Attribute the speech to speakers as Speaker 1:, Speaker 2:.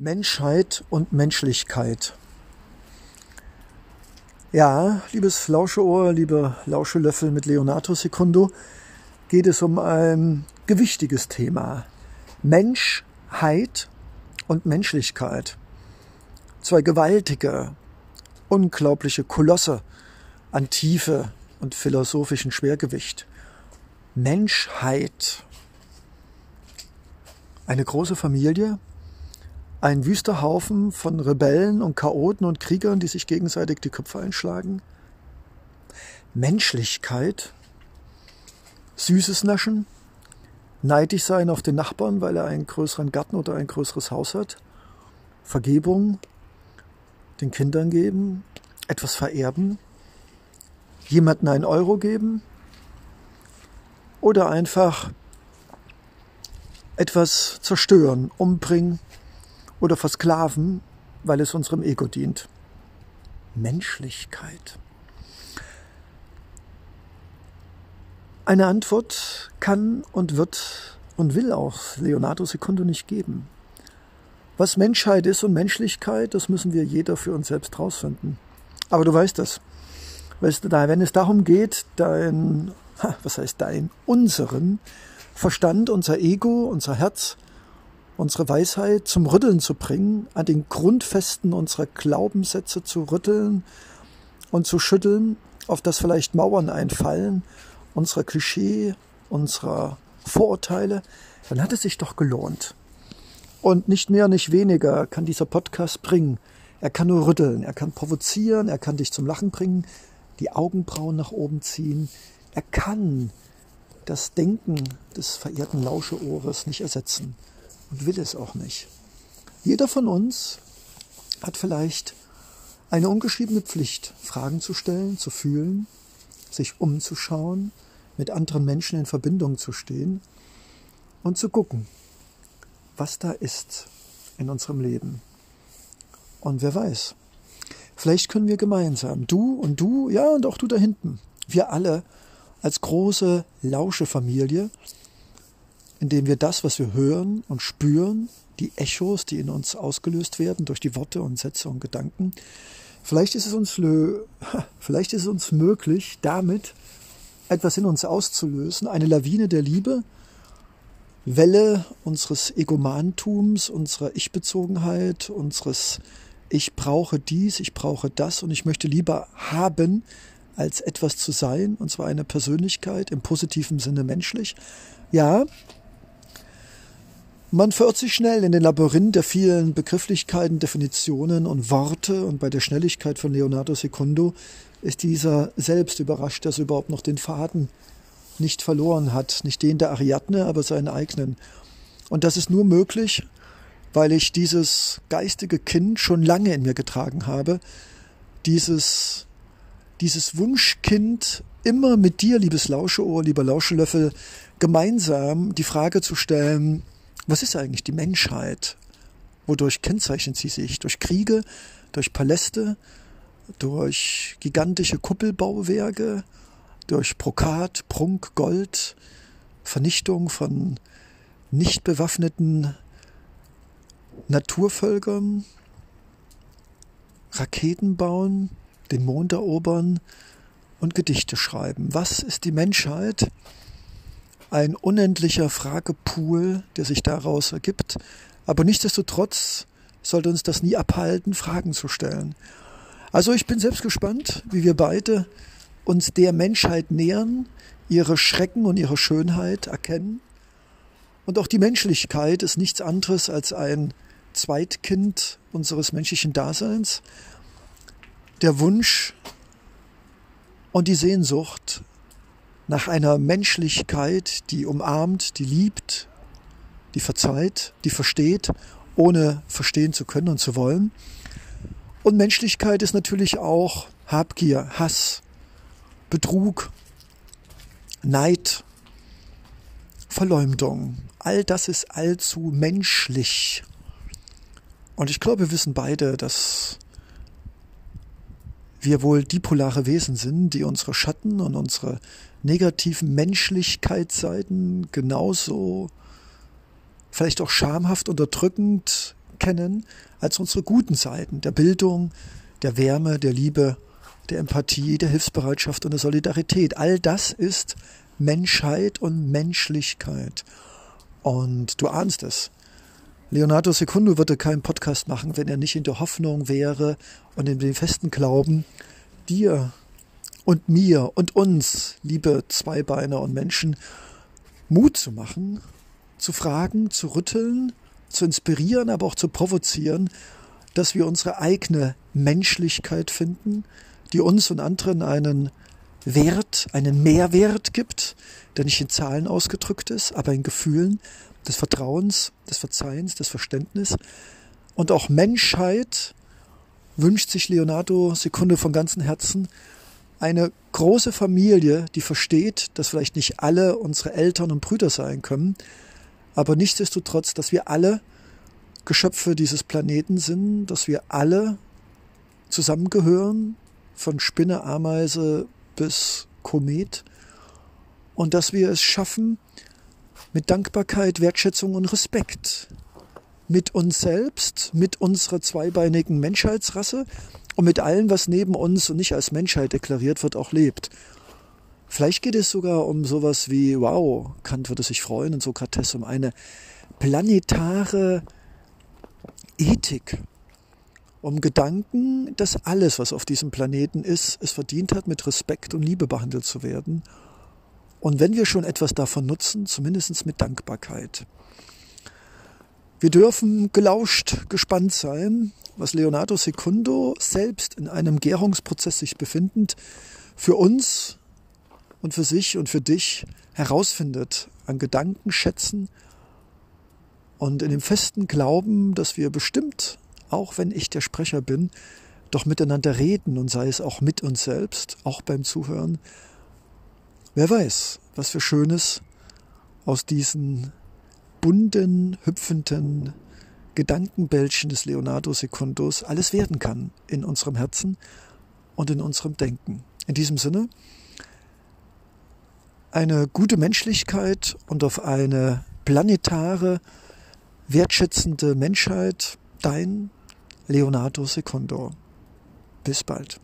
Speaker 1: Menschheit und Menschlichkeit. Ja, liebes Lauscheohr, liebe Lauschelöffel mit Leonardo Secundo, geht es um ein gewichtiges Thema. Menschheit und Menschlichkeit. Zwei gewaltige, unglaubliche Kolosse an Tiefe und philosophischen Schwergewicht. Menschheit. Eine große Familie, ein wüster Haufen von Rebellen und Chaoten und Kriegern, die sich gegenseitig die Köpfe einschlagen. Menschlichkeit, süßes Naschen, neidisch sein auf den Nachbarn, weil er einen größeren Garten oder ein größeres Haus hat. Vergebung, den Kindern geben, etwas vererben, jemanden einen Euro geben. Oder einfach etwas zerstören, umbringen oder versklaven, weil es unserem Ego dient. Menschlichkeit. Eine Antwort kann und wird und will auch Leonardo Secundo nicht geben. Was Menschheit ist und Menschlichkeit, das müssen wir jeder für uns selbst rausfinden. Aber du weißt das. Weißt du, wenn es darum geht, dein, was heißt dein, unseren Verstand, unser Ego, unser Herz, unsere Weisheit zum Rütteln zu bringen, an den Grundfesten unserer Glaubenssätze zu rütteln und zu schütteln, auf das vielleicht Mauern einfallen, unserer Klischee, unserer Vorurteile, dann hat es sich doch gelohnt. Und nicht mehr, nicht weniger kann dieser Podcast bringen. Er kann nur rütteln, er kann provozieren, er kann dich zum Lachen bringen, die Augenbrauen nach oben ziehen. Er kann das Denken des verehrten Lauscheohres nicht ersetzen und will es auch nicht. Jeder von uns hat vielleicht eine ungeschriebene Pflicht, Fragen zu stellen, zu fühlen, sich umzuschauen, mit anderen Menschen in Verbindung zu stehen und zu gucken, was da ist in unserem Leben. Und wer weiß, vielleicht können wir gemeinsam, du und du, ja und auch du da hinten, wir alle als große Lauschefamilie, indem wir das, was wir hören und spüren, die Echos, die in uns ausgelöst werden durch die Worte und Sätze und Gedanken, vielleicht ist es uns, vielleicht ist es uns möglich, damit etwas in uns auszulösen, eine Lawine der Liebe, Welle unseres Egomantums, unserer Ich-Bezogenheit, unseres Ich brauche dies, ich brauche das und ich möchte lieber haben, als etwas zu sein, und zwar eine Persönlichkeit im positiven Sinne menschlich. Ja, man verirrt sich schnell in den Labyrinth der vielen Begrifflichkeiten, Definitionen und Worte. Und bei der Schnelligkeit von Leonardo Secundo ist dieser selbst überrascht, dass er überhaupt noch den Faden nicht verloren hat, nicht den der Ariadne, aber seinen eigenen. Und das ist nur möglich, weil ich dieses geistige Kind schon lange in mir getragen habe, dieses, dieses Wunschkind immer mit dir, liebes Lauscheohr, lieber Lauschelöffel, gemeinsam die Frage zu stellen, was ist eigentlich die Menschheit? Wodurch kennzeichnet sie sich? Durch Kriege, durch Paläste, durch gigantische Kuppelbauwerke, durch Brokat, Prunk, Gold, Vernichtung von nicht bewaffneten Naturvölkern, Raketen bauen, den Mond erobern und Gedichte schreiben. Was ist die Menschheit? Ein unendlicher Fragepool, der sich daraus ergibt. Aber nichtsdestotrotz sollte uns das nie abhalten, Fragen zu stellen. Also ich bin selbst gespannt, wie wir beide uns der Menschheit nähern, ihre Schrecken und ihre Schönheit erkennen. Und auch die Menschlichkeit ist nichts anderes als ein Zweitkind unseres menschlichen Daseins. Der Wunsch und die Sehnsucht nach einer Menschlichkeit, die umarmt, die liebt, die verzeiht, die versteht, ohne verstehen zu können und zu wollen. Und Menschlichkeit ist natürlich auch Habgier, Hass, Betrug, Neid, Verleumdung. All das ist allzu menschlich. Und ich glaube, wir wissen beide, dass wir wohl dipolare Wesen sind, die unsere Schatten und unsere negativen Menschlichkeitsseiten genauso vielleicht auch schamhaft unterdrückend kennen als unsere guten Seiten der Bildung, der Wärme, der Liebe, der Empathie, der Hilfsbereitschaft und der Solidarität. All das ist Menschheit und Menschlichkeit. Und du ahnst es. Leonardo Secundo würde keinen Podcast machen, wenn er nicht in der Hoffnung wäre und in dem festen Glauben, dir und mir und uns, liebe Zweibeiner und Menschen, Mut zu machen, zu fragen, zu rütteln, zu inspirieren, aber auch zu provozieren, dass wir unsere eigene Menschlichkeit finden, die uns und anderen einen Wert, einen Mehrwert gibt, der nicht in Zahlen ausgedrückt ist, aber in Gefühlen des Vertrauens, des Verzeihens, des Verständnisses. Und auch Menschheit wünscht sich Leonardo Sekunde von ganzem Herzen eine große Familie, die versteht, dass vielleicht nicht alle unsere Eltern und Brüder sein können, aber nichtsdestotrotz, dass wir alle Geschöpfe dieses Planeten sind, dass wir alle zusammengehören, von Spinne, Ameise bis Komet, und dass wir es schaffen, mit Dankbarkeit, Wertschätzung und Respekt mit uns selbst, mit unserer zweibeinigen Menschheitsrasse und mit allem, was neben uns und nicht als Menschheit deklariert wird, auch lebt. Vielleicht geht es sogar um sowas wie, wow, Kant würde sich freuen und Sokrates um eine planetare Ethik, um Gedanken, dass alles, was auf diesem Planeten ist, es verdient hat, mit Respekt und Liebe behandelt zu werden. Und wenn wir schon etwas davon nutzen, zumindest mit Dankbarkeit. Wir dürfen gelauscht, gespannt sein, was Leonardo Secundo selbst in einem Gärungsprozess sich befindend für uns und für sich und für dich herausfindet an Gedankenschätzen und in dem festen Glauben, dass wir bestimmt, auch wenn ich der Sprecher bin, doch miteinander reden und sei es auch mit uns selbst, auch beim Zuhören. Wer weiß, was für Schönes aus diesen bunten, hüpfenden Gedankenbällchen des Leonardo Secundos alles werden kann in unserem Herzen und in unserem Denken. In diesem Sinne, eine gute Menschlichkeit und auf eine planetare, wertschätzende Menschheit, dein Leonardo Secundo. Bis bald.